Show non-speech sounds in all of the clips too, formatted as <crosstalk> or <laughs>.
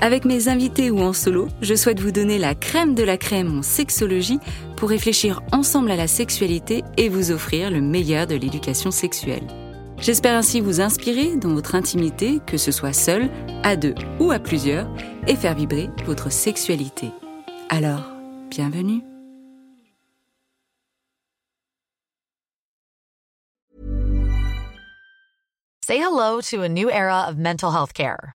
Avec mes invités ou en solo, je souhaite vous donner la crème de la crème en sexologie pour réfléchir ensemble à la sexualité et vous offrir le meilleur de l'éducation sexuelle. J'espère ainsi vous inspirer dans votre intimité, que ce soit seul, à deux ou à plusieurs, et faire vibrer votre sexualité. Alors, bienvenue. Say hello to a new era of mental health care.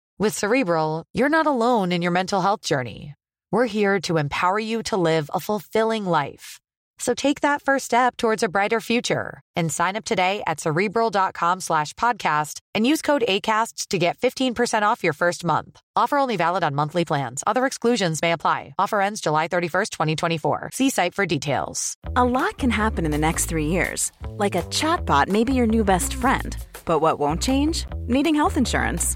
With Cerebral, you're not alone in your mental health journey. We're here to empower you to live a fulfilling life. So take that first step towards a brighter future and sign up today at cerebral.com slash podcast and use code ACasts to get 15% off your first month. Offer only valid on monthly plans. Other exclusions may apply. Offer ends July 31st, 2024. See site for details. A lot can happen in the next three years. Like a chatbot may be your new best friend. But what won't change? Needing health insurance.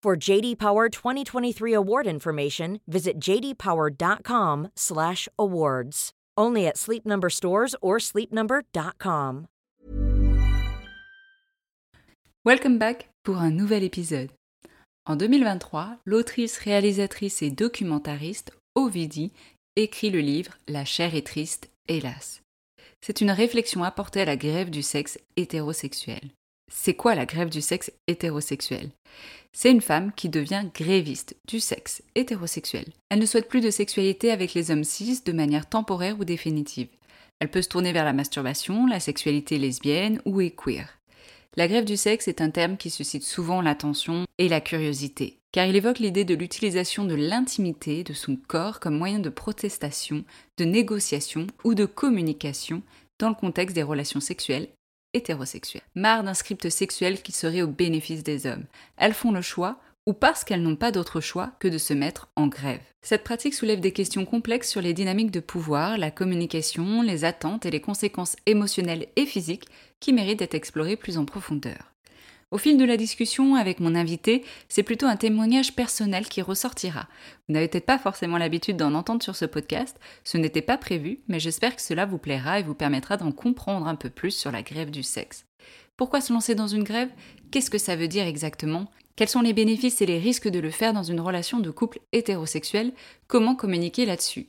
For JD Power 2023 award information, visit jdpower.com/awards. Only at Sleep Number stores or sleepnumber.com. Welcome back pour un nouvel épisode. En 2023, l'autrice, réalisatrice et documentariste Ovidie écrit le livre La chair est triste, hélas. C'est une réflexion apportée à la grève du sexe hétérosexuel. C'est quoi la grève du sexe hétérosexuel? C'est une femme qui devient gréviste du sexe hétérosexuel. Elle ne souhaite plus de sexualité avec les hommes cis de manière temporaire ou définitive. Elle peut se tourner vers la masturbation, la sexualité lesbienne ou est queer. La grève du sexe est un terme qui suscite souvent l'attention et la curiosité, car il évoque l'idée de l'utilisation de l'intimité de son corps comme moyen de protestation, de négociation ou de communication dans le contexte des relations sexuelles hétérosexuelles. Marre d'un script sexuel qui serait au bénéfice des hommes. Elles font le choix, ou parce qu'elles n'ont pas d'autre choix que de se mettre en grève. Cette pratique soulève des questions complexes sur les dynamiques de pouvoir, la communication, les attentes et les conséquences émotionnelles et physiques qui méritent d'être explorées plus en profondeur. Au fil de la discussion avec mon invité, c'est plutôt un témoignage personnel qui ressortira. Vous n'avez peut-être pas forcément l'habitude d'en entendre sur ce podcast, ce n'était pas prévu, mais j'espère que cela vous plaira et vous permettra d'en comprendre un peu plus sur la grève du sexe. Pourquoi se lancer dans une grève? Qu'est-ce que ça veut dire exactement? Quels sont les bénéfices et les risques de le faire dans une relation de couple hétérosexuel? Comment communiquer là-dessus?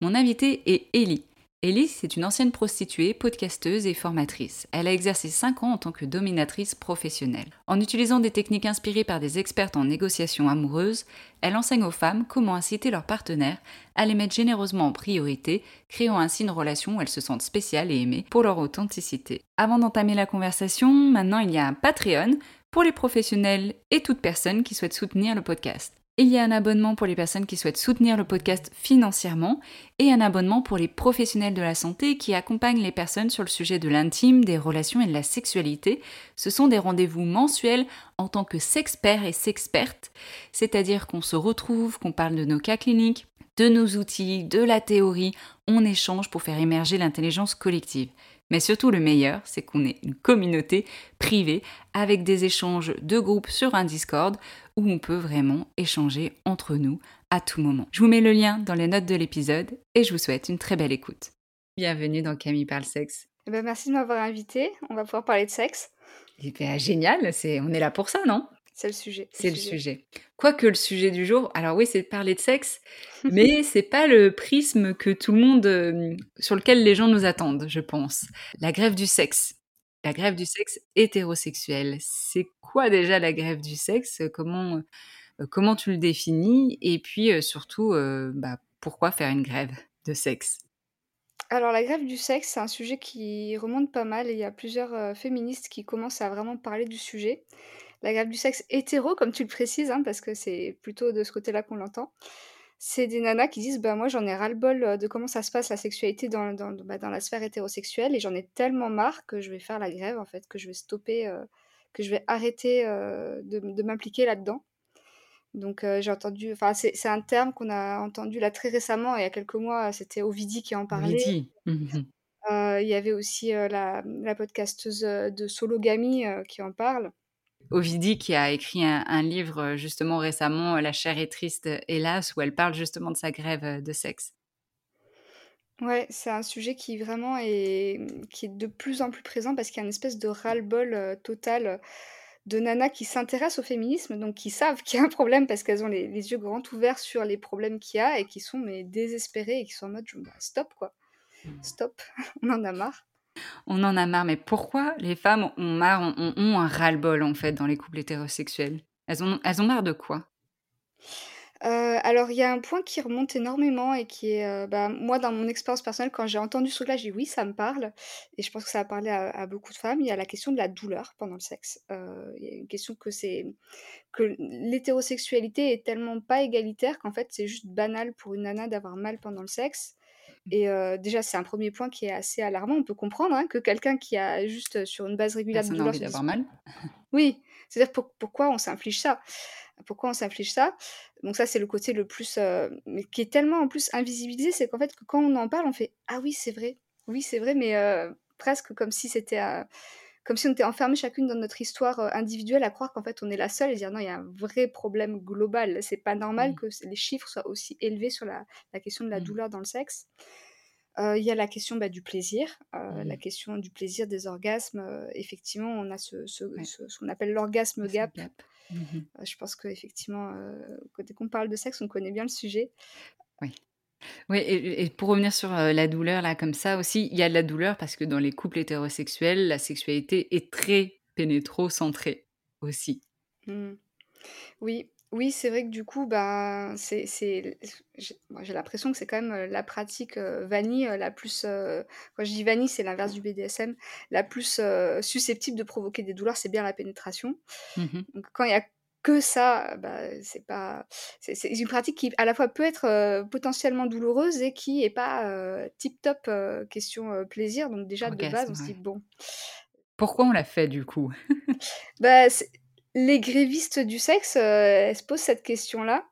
Mon invité est Ellie. Ellie, c'est une ancienne prostituée, podcasteuse et formatrice. Elle a exercé 5 ans en tant que dominatrice professionnelle. En utilisant des techniques inspirées par des expertes en négociation amoureuse, elle enseigne aux femmes comment inciter leurs partenaires à les mettre généreusement en priorité, créant ainsi une relation où elles se sentent spéciales et aimées pour leur authenticité. Avant d'entamer la conversation, maintenant il y a un Patreon pour les professionnels et toute personne qui souhaite soutenir le podcast. Il y a un abonnement pour les personnes qui souhaitent soutenir le podcast financièrement et un abonnement pour les professionnels de la santé qui accompagnent les personnes sur le sujet de l'intime, des relations et de la sexualité. Ce sont des rendez-vous mensuels en tant que sexperts et sexpertes, c'est-à-dire qu'on se retrouve, qu'on parle de nos cas cliniques, de nos outils, de la théorie, on échange pour faire émerger l'intelligence collective. Mais surtout le meilleur, c'est qu'on est une communauté privée avec des échanges de groupe sur un Discord où on peut vraiment échanger entre nous à tout moment. Je vous mets le lien dans les notes de l'épisode et je vous souhaite une très belle écoute. Bienvenue dans Camille parle sexe. Eh ben, merci de m'avoir invité. On va pouvoir parler de sexe. Et eh bien, génial, c'est on est là pour ça, non? C'est le sujet. C'est le, sujet. Quoique le sujet du jour, alors oui, c'est de parler de sexe, <laughs> mais c'est pas le prisme que tout le monde, euh, sur lequel les gens nous attendent, je pense. La grève du sexe. La grève du sexe hétérosexuel. C'est quoi déjà la grève du sexe? Comment, euh, comment tu le définis? Et puis euh, surtout, bah, pourquoi faire une grève de sexe? Alors la grève du sexe, c'est un sujet qui remonte pas mal et il y a plusieurs féministes qui commencent à vraiment parler du sujet la grève du sexe hétéro, comme tu le précises, hein, parce que c'est plutôt de ce côté-là qu'on l'entend. C'est des nanas qui disent bah moi j'en ai ras-le-bol euh, de comment ça se passe la sexualité dans, dans, bah, dans la sphère hétérosexuelle et j'en ai tellement marre que je vais faire la grève en fait, que je vais stopper, euh, que je vais arrêter euh, de, de m'impliquer là-dedans. Donc j'ai entendu, enfin c'est un terme qu'on a entendu là très récemment, il y a quelques mois, c'était Ovidie qui en parlait. Ovidie. Mmh il y avait aussi la, la, podcasteuse de Sologamy qui en parle. Ovidie qui a écrit un, livre euh, justement récemment, La chair est triste, hélas, où elle parle justement de sa grève euh, de sexe. Ouais, c'est un sujet qui vraiment est, qui est de plus en plus présent parce qu'il y a une espèce de ras-le-bol euh, total de nanas qui s'intéressent au féminisme, donc qui savent qu'il y a un problème parce qu'elles ont les, yeux grands ouverts sur les problèmes qu'il y a et qui sont mais désespérées et qui sont en mode bah, stop quoi, mmh. stop, <laughs> on en a marre on en a marre. Mais pourquoi les femmes ont marre, ont, un ras-le-bol en fait dans les couples hétérosexuels? Elles ont, elles marre de quoi? Euh, alors, il y a un point qui remonte énormément et qui est, euh, bah, moi, dans mon expérience personnelle, quand j'ai entendu ce truc-là, j'ai dit oui, ça me parle. Et je pense que ça a parlé à, beaucoup de femmes. Il y a la question de la douleur pendant le sexe. Euh, y a une question que c'est que l'hétérosexualité est tellement pas égalitaire qu'en fait, c'est juste banal pour une nana d'avoir mal pendant le sexe. Et déjà, c'est un premier point qui est assez alarmant. On peut comprendre hein, que quelqu'un qui a juste sur une base régulière de douleur... d'avoir mal. <laughs> Oui, c'est-à-dire pourquoi on s'inflige ça? Pourquoi on s'inflige ça? Donc ça, c'est le côté le plus... mais qui est tellement en plus invisibilisé, c'est qu'en fait, que quand on en parle, on fait « Ah oui, c'est vrai. Oui, c'est vrai, mais presque comme si c'était comme si on était enfermés chacune dans notre histoire euh, individuelle à croire qu'en fait on est la seule et dire non, il y a un vrai problème global. C'est pas normal mmh. que les chiffres soient aussi élevés sur la, question de la mmh. douleur dans le sexe. Euh, il y a la question bah, du plaisir, euh, la mmh. question du plaisir des orgasmes. effectivement, on a ce, ce, qu'on appelle l'orgasme gap. je pense qu'effectivement, dès qu'on parle de sexe, on connaît bien le sujet. Oui. Oui, et, pour revenir sur la douleur, là, comme ça aussi, il y a de la douleur parce que dans les couples hétérosexuels, la sexualité est très pénétro-centrée aussi. Mmh. Oui, oui, c'est vrai que du coup, bah, c'est, j'ai l'impression que c'est quand même la pratique vanille la plus, quand je dis vanille, c'est l'inverse du BDSM, la plus susceptible de provoquer des douleurs, c'est bien la pénétration. Mmh Donc quand il y a que ça, bah, c'est pas. C'est une pratique qui, à la fois, peut être euh, potentiellement douloureuse et qui est pas euh, tip top euh, question plaisir. Donc, déjà, de base, on se dit, bon. Pourquoi on l'a fait, du coup? <laughs> Bah, Les grévistes du sexe, elles se posent cette question-là.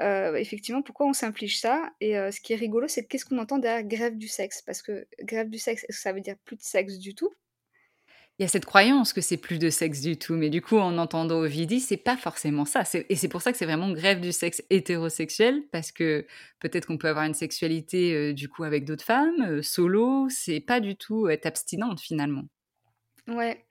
effectivement, pourquoi on s'inflige ça? Et ce qui est rigolo, c'est qu'est-ce qu'on entend derrière grève du sexe? Parce que grève du sexe, ça veut dire plus de sexe du tout il y a cette croyance que c'est plus de sexe du tout, mais du coup, en entendant Ovidie, c'est pas forcément ça. Et c'est pour ça que c'est vraiment grève du sexe hétérosexuel, parce que peut-être qu'on peut avoir une sexualité euh, du coup avec d'autres femmes, euh, solo, c'est pas du tout être abstinente finalement. Ouais.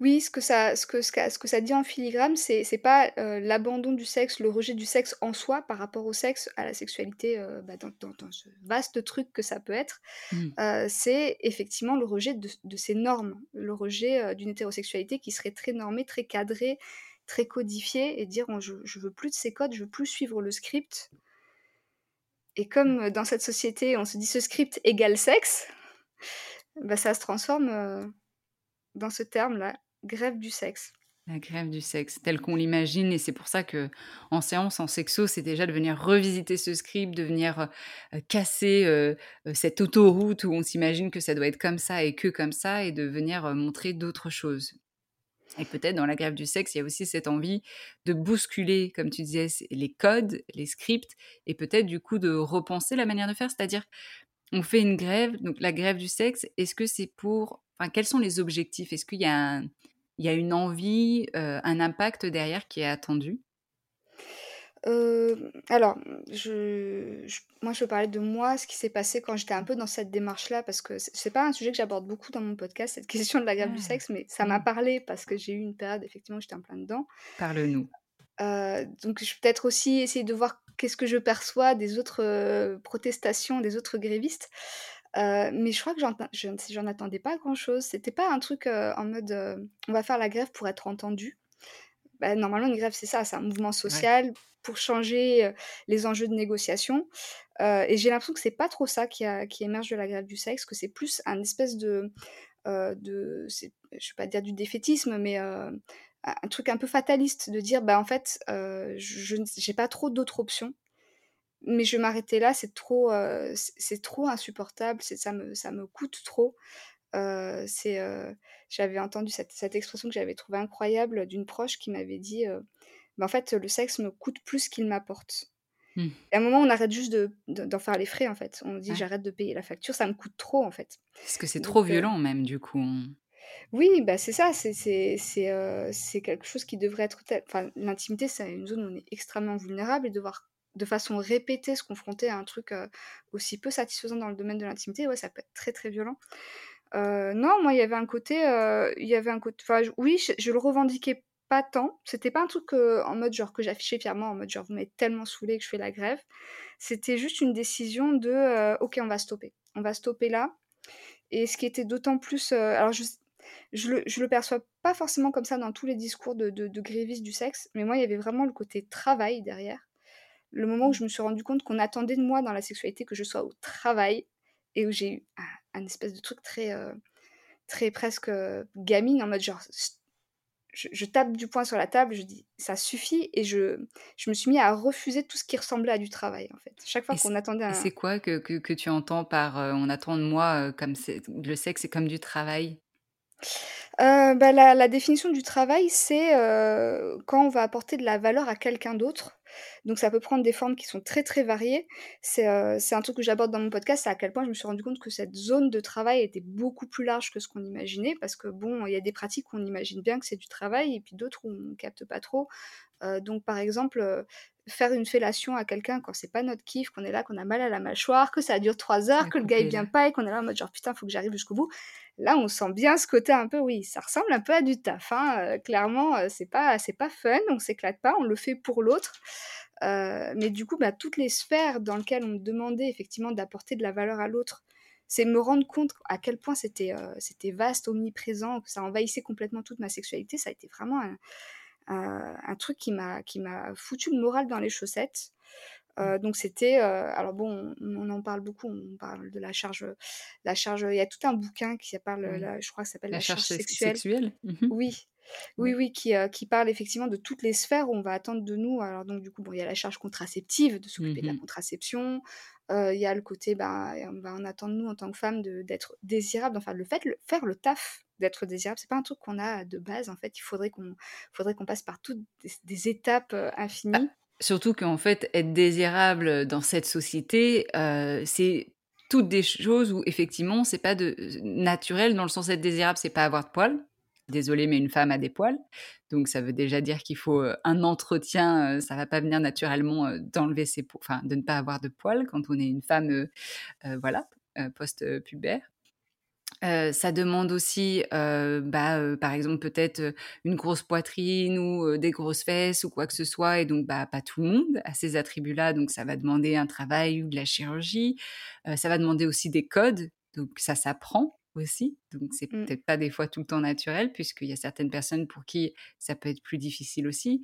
Oui, ce que ça ce que ce ce que ça dit en filigrane, c'est c'est pas, l'abandon du sexe, le rejet du sexe en soi par rapport au sexe, à la sexualité, bah, dans dans ce vaste truc que ça peut être. Mmh. c'est effectivement le rejet de de ces normes, le rejet, d'une hétérosexualité qui serait très normée, très cadrée, très codifiée et dire: «Je je veux plus de ces codes, je veux plus suivre le script» et comme, dans cette société, on se dit: «Ce script égale sexe», bah, ça se transforme, dans ce terme-là, grève du sexe. La grève du sexe, telle qu'on l'imagine, et c'est pour ça que en séance, en sexo, c'est déjà de venir revisiter ce script, de venir euh, casser euh, euh, cette autoroute où on s'imagine que ça doit être comme ça et que comme ça, et de venir montrer d'autres choses. Et peut-être dans la grève du sexe, il y a aussi cette envie de bousculer, comme tu disais, les codes, les scripts, et peut-être du coup de repenser la manière de faire. C'est-à-dire, on fait une grève, donc la grève du sexe, est-ce que c'est pour... Enfin, quels sont les objectifs? Est-ce qu'il y a un, il y a une envie, euh, un impact derrière qui est attendu? alors, je moi, je peux parler de moi, ce qui s'est passé quand j'étais un peu dans cette démarche-là, parce que c'est pas un sujet que j'aborde beaucoup dans mon podcast, cette <laughs> question de la grève du ah, sexe, mais ça m'a parlé parce que j'ai eu une période, effectivement, où j'étais en plein dedans. Parle-nous. donc je vais peut-être aussi essayer de voir qu'est-ce que je perçois des autres, protestations, des autres grévistes. mais je crois que j'en attendais pas grand-chose. C'était pas un truc, en mode, «On va faire la grève pour être entendu». Bah, normalement, une grève, c'est ça, c'est un mouvement social pour changer, les enjeux de négociation. et j'ai l'impression que c'est pas trop ça qui qui émerge de la grève du sexe, que c'est plus un espèce de, de je vais pas dire du défaitisme, mais un truc un peu fataliste de dire: «Bah, en fait, je j'ai pas trop d'autres options». Mais je vais m'arrêter là, c'est trop, c'est trop insupportable, ça me ça me coûte trop. c'est, j'avais entendu cette cette expression que j'avais trouvée incroyable d'une proche qui m'avait dit, «Bah, en fait, le sexe me coûte plus qu'il m'apporte». Mmh. Et à un moment, on arrête juste de d'en faire les frais, en fait. On dit: «J'arrête de payer la facture, ça me coûte trop», en fait. Parce que c'est trop violent même, du coup, Oui, bah, c'est ça, c'est c'est c'est, quelque chose qui devrait être enfin, l'intimité, c'est une zone où on est extrêmement vulnérable et devoir de façon répétée se confronter à un truc aussi peu satisfaisant dans le domaine de l'intimité, ouais, ça peut être très très violent. non, moi, il y avait un côté, il y avait un côté, enfin, oui, je, le revendiquais pas tant. C'était pas un truc en mode genre que j'affichais fièrement, en mode genre vous m'avez tellement saoulé que je fais la grève. C'était juste une décision de ok, on va stopper, on va stopper là. Et ce qui était d'autant plus, alors je le, je le perçois pas forcément comme ça dans tous les discours de, de, de grévistes du sexe, mais moi il y avait vraiment le côté travail derrière le moment où je me suis rendu compte qu'on attendait de moi dans la sexualité que je sois au travail et où j'ai eu un, espèce de truc très, euh, très presque euh, gamine en mode genre je, tape du poing sur la table, je dis ça suffit et je, je me suis mis à refuser tout ce qui ressemblait à du travail en fait. Chaque fois qu'on attendait un... C'est quoi que, que, tu entends par euh, on attend de moi comme le sexe c'est comme du travail? Bah, la, définition du travail, c'est quand on va apporter de la valeur à quelqu'un d'autre donc ça peut prendre des formes qui sont très très variées. C'est un truc que j'aborde dans mon podcast, c'est à quel point je me suis rendu compte que cette zone de travail était beaucoup plus large que ce qu'on imaginait, parce que bon, il y a des pratiques où on imagine bien que c'est du travail, et puis d'autres où on capte pas trop. donc par exemple, faire une fellation à quelqu'un quand c'est pas notre kiff, qu'on est là, qu'on a mal à la mâchoire, que ça dure trois heures, que le gars il vient pas et qu'on est là en mode genre putain faut que j'arrive jusqu'au bout. Là on sent bien ce côté un peu oui, ça ressemble un peu à du taf. Hein. clairement c'est pas c'est pas fun, on s'éclate pas, on le fait pour l'autre. mais du coup bah, toutes les sphères dans lesquelles on me demandait effectivement d'apporter de la valeur à l'autre, c'est me rendre compte à quel point c'était c'était vaste, omniprésent, que ça envahissait complètement toute ma sexualité. Ça a été vraiment un, un, truc qui m'a qui m'a foutu le moral dans les chaussettes. Euh, mmh. donc c'était alors bon on, en parle beaucoup on parle de la charge la charge il y a tout un bouquin qui s'appelle je crois que ça s'appelle la, charge, sexuelle, mmh oui oui, oui, qui, qui parle effectivement de toutes les sphères où on va attendre de nous. Alors donc du coup, bon, il y a la charge contraceptive, de s'occuper de la mmh contraception. Il y a le côté, bah, on attend de nous en tant que femme d'être désirable. Enfin, le fait, de faire le taf d'être désirable. C'est pas un truc qu'on a de base. En fait, il faudrait qu'on faudrait qu'on passe par toutes des, étapes bah, infinies. surtout qu'en fait, être désirable dans cette société, c'est toutes des choses où effectivement, c'est pas de naturel dans le sens d'être désirable, c'est pas avoir de poils. Désolée, mais une femme a des poils. Donc ça veut déjà dire qu'il faut un entretien, ça va pas venir naturellement d'enlever ses enfin de ne pas avoir de poils quand on est une femme, voilà, post-pubère ça demande aussi, bah, par exemple, peut-être une grosse poitrine ou des grosses fesses ou quoi que ce soit. Et donc, bah, pas tout le monde a ces attributs-là. Donc, ça va demander un travail ou de la chirurgie. ça va demander aussi des codes. Donc, ça s'apprend aussi. Donc, c'est mmh. peut-être pas des fois tout le temps naturel, puisqu'il y a certaines personnes pour qui ça peut être plus difficile aussi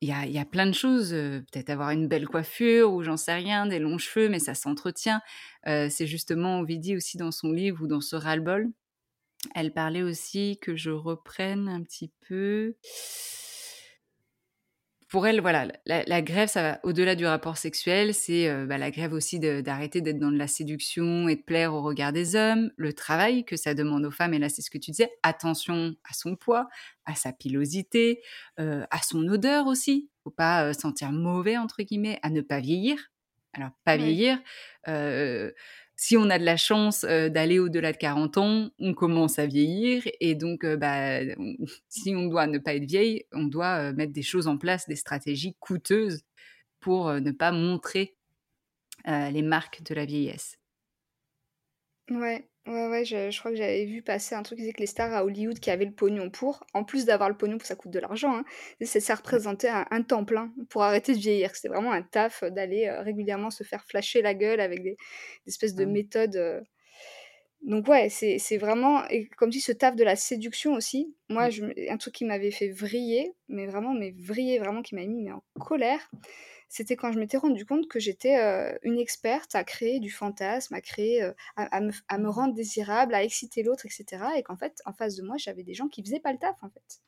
il y a, plein de choses, peut-être avoir une belle coiffure ou j'en sais rien, des longs cheveux, mais ça s'entretient. c'est justement Ovidie aussi dans son livre ou dans ce ras-le-bol elle parlait aussi que je reprenne un petit peu pour elle, voilà, la, grève, ça va au-delà du rapport sexuel, c'est euh, bah, la grève aussi d'arrêter d'être dans de la séduction et de plaire au regard des hommes, le travail que ça demande aux femmes, et là c'est ce que tu disais, attention à son poids, à sa pilosité, euh, à son odeur aussi, faut pas euh, sentir mauvais entre guillemets, à ne pas vieillir. Alors pas vieillir, si on a de la chance d'aller au-delà de 40 ans, on commence à vieillir et donc bah, <laughs> si on doit ne pas être vieille, on doit mettre des choses en place, des stratégies coûteuses pour ne pas montrer les marques de la vieillesse. Ouais, ouais, ouais, je, crois que j'avais vu passer un truc qui disait que les stars à Hollywood qui avaient le pognon pour, en plus d'avoir le pognon, ça coûte de l'argent, hein, ça représentait un, temps plein pour arrêter de vieillir. C'était vraiment un taf d'aller euh, régulièrement se faire flasher la gueule avec des, espèces de méthodes. Euh. Donc ouais, c'est vraiment, et comme dit, ce taf de la séduction aussi, moi, je, un truc qui m'avait fait vriller, mais vraiment, mais vriller, vraiment, qui m'a mis mais en colère, c'était quand je m'étais rendu compte que j'étais une experte à créer du fantasme, à créer, à, me, rendre désirable, à exciter l'autre, etc. Et qu'en fait, en face de moi, j'avais des gens qui faisaient pas le taf, en fait.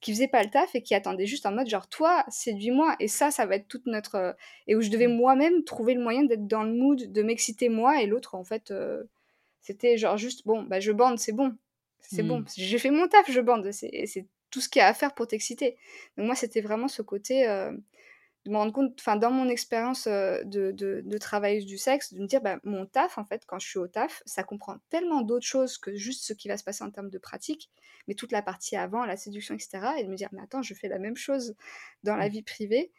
Qui faisaient pas le taf et qui attendaient juste en mode genre, toi, séduis-moi. Et ça, ça va être toute notre. Et où je devais mmh. moi-même trouver le moyen d'être dans le mood, de m'exciter moi. Et l'autre, en fait, c'était genre juste, bon, bah je bande, c'est bon. C'est bon. Mmh. J'ai fait mon taf, je bande. C'est tout ce qu'il y a à faire pour t'exciter. Donc moi, c'était vraiment ce côté de me rendre compte, enfin, dans mon expérience de, de, de, travailleuse du sexe, de me dire, bah, mon taf, en fait, quand je suis au taf, ça comprend tellement d'autres choses que juste ce qui va se passer en termes de pratique, mais toute la partie avant, la séduction, etc. Et de me dire, mais attends, je fais la même chose dans la mmh. vie privée.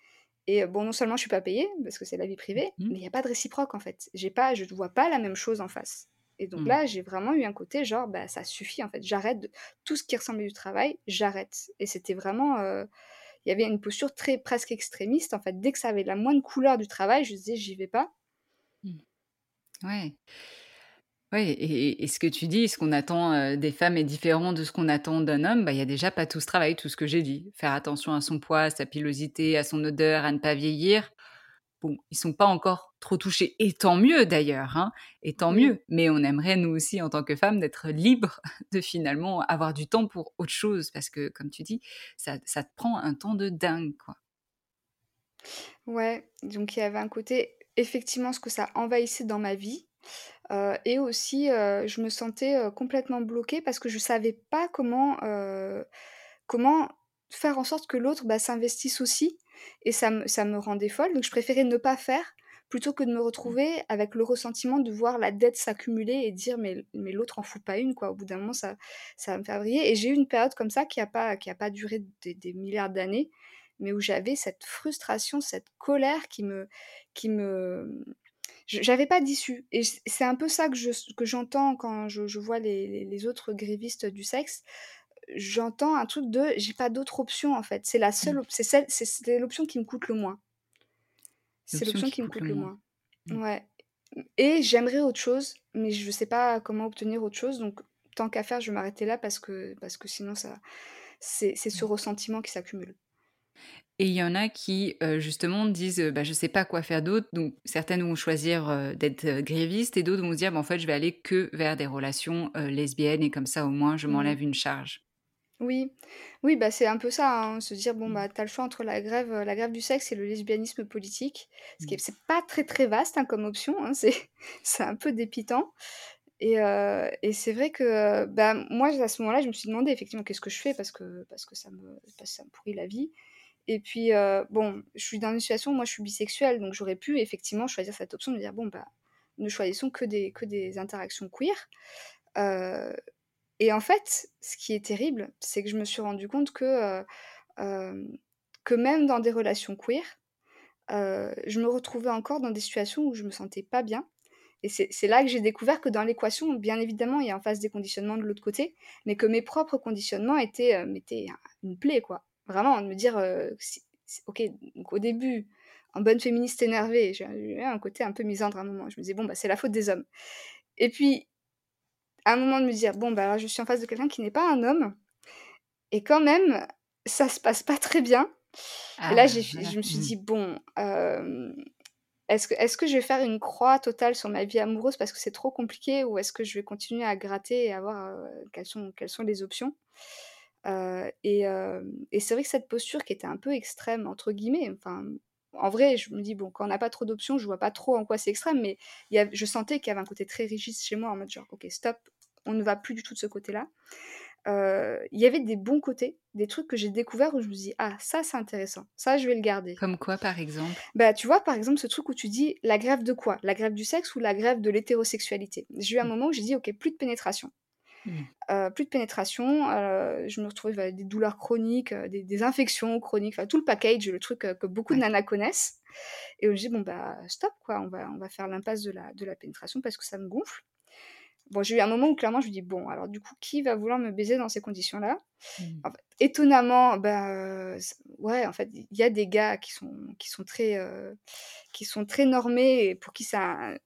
Et bon, non seulement je suis pas payée, parce que c'est la vie privée, mmh. mais il n'y a pas de réciproque, en fait. J'ai pas, je ne vois pas la même chose en face. Et donc mmh. là, j'ai vraiment eu un côté genre, bah, ça suffit, en fait. J'arrête tout ce qui ressemblait du travail, j'arrête. Et c'était vraiment il y avait une posture très presque extrémiste. En fait, dès que ça avait la moindre couleur du travail, je disais j'y vais pas. Mmh. Ouais. Oui, et, ce que tu dis, ce qu'on attend euh, des femmes est différent de ce qu'on attend d'un homme, bah, il y a déjà pas tout ce travail, tout ce que j'ai dit. Faire attention à son poids, à sa pilosité, à son odeur, à ne pas vieillir bon, ils sont pas encore trop touchés. Et tant mieux d'ailleurs, hein, et tant mieux. Mais on aimerait, nous aussi, en tant que femmes, d'être libres <laughs> de finalement avoir du temps pour autre chose. Parce que, comme tu dis, ça, ça te prend un temps de dingue, quoi. Ouais, donc il y avait un côté, effectivement, ce que ça envahissait dans ma vie. Euh, et aussi, euh, je me sentais euh, complètement bloquée parce que je savais pas comment, comment faire en sorte que l'autre bah, s'investisse aussi et ça me, ça me rendait folle. Donc je préférais ne pas faire plutôt que de me retrouver avec le ressentiment de voir la dette s'accumuler et dire mais, mais l'autre en fout pas une quoi. Au bout d'un moment ça, ça va me faire briller. Et j'ai eu une période comme ça qui a pas, qui a pas duré des, milliards d'années, mais où j'avais cette frustration, cette colère qui me, qui me, j'avais pas d'issue. Et c'est un peu ça que je que j'entends quand je, je vois les, les, autres grévistes du sexe j'entends un truc de j'ai pas d'autre option en fait. C'est la seule, mmh. c'est celle, c'est l'option qui me coûte le moins. C'est l'option qui, me coûte le moins. Mmh. Ouais. Et j'aimerais autre chose, mais je sais pas comment obtenir autre chose. Donc tant qu'à faire, je vais m'arrêter là parce que parce que sinon ça, c'est ce mmh. ressentiment qui s'accumule. Et il y en a qui, justement, disent bah, Je sais pas quoi faire d'autre. Donc, certaines vont choisir d'être grévistes et d'autres vont se dire bah, En fait, je vais aller que vers des relations lesbiennes et comme ça, au moins, je m'enlève une charge. Oui, oui, bah, c'est un peu ça, hein, se dire: «Bon, mmh. bah, tu as le choix entre la grève, euh, la grève du sexe et le lesbianisme politique». Ce qui est mmh. c'est pas très, très vaste, hein, comme option, hein, c'est <laughs> c'est un peu dépitant et euh, et c'est vrai que, bah, moi, à ce moment-là, je me suis demandé effectivement: «Qu'est-ce que je fais?» parce que parce que ça me parce que ça me pourrit la vie et puis, euh, bon, je suis dans une situation où moi, je suis bisexuelle, donc j'aurais pu effectivement choisir cette option de dire: «Bon, bah, ne choisissons que des que des interactions queer». Et en fait, ce qui est terrible, c'est que je me suis rendu compte que, que même dans des relations queer, je me retrouvais encore dans des situations où je me sentais pas bien. Et c'est là que j'ai découvert que dans l'équation, bien évidemment, il y a en face des conditionnements de l'autre côté, mais que mes propres conditionnements étaient, une plaie, quoi. Vraiment, de me dire, ok, donc au début, en bonne féministe énervée, j'ai eu un côté un peu misandre à un moment. Je me disais, bon, bah, c'est la faute des hommes. Et puis, à un moment de me dire bon bah je suis en face de quelqu'un qui n'est pas un homme et quand même ça se passe pas très bien et là ah, je me suis mmh. dit bon est-ce que est-ce que je vais faire une croix totale sur ma vie amoureuse parce que c'est trop compliqué ou est-ce que je vais continuer à gratter et à voir, quelles sont quelles sont les options? Et et c'est vrai que cette posture qui était un peu «extrême» entre guillemets, enfin, en vrai, je me dis: «Bon, quand on n'a pas trop d'options, je vois pas trop en quoi c'est extrême», mais il y av je sentais qu'il y avait un côté très rigide chez moi en mode genre: «OK, stop, on ne va plus du tout de ce côté-là». Heu, il y avait des bons côtés, des trucs que j'ai découverts où je me dis: «Ah ça, c'est intéressant, ça je vais le garder». Comme quoi, par exemple? Bah, tu vois, par exemple, ce truc où tu dis: «La grève de quoi? La grève du sexe ou la grève de l'hétérosexualité?» j'ai eu un Mmh. moment où j'ai dit: «OK, plus de pénétration». Mmh. Heu, plus de pénétration, heu, je me retrouvais avec des douleurs chroniques, des des infections chroniques, tout le package, le truc, que beaucoup de nanas connaissent et où j'ai dit: «Bon bah, stop quoi, on va on va faire l'impasse de la de la pénétration parce que ça me gonfle». Bon, j'ai eu un moment où clairement je me dis: «Bon, alors du coup, qui va vouloir me baiser dans ces conditions-là?» Mmh. en fait, étonnamment, bah, heu, c ouais, en fait, il y a des gars qui sont qui sont très, heu, qui sont très normés et pour qui c'est un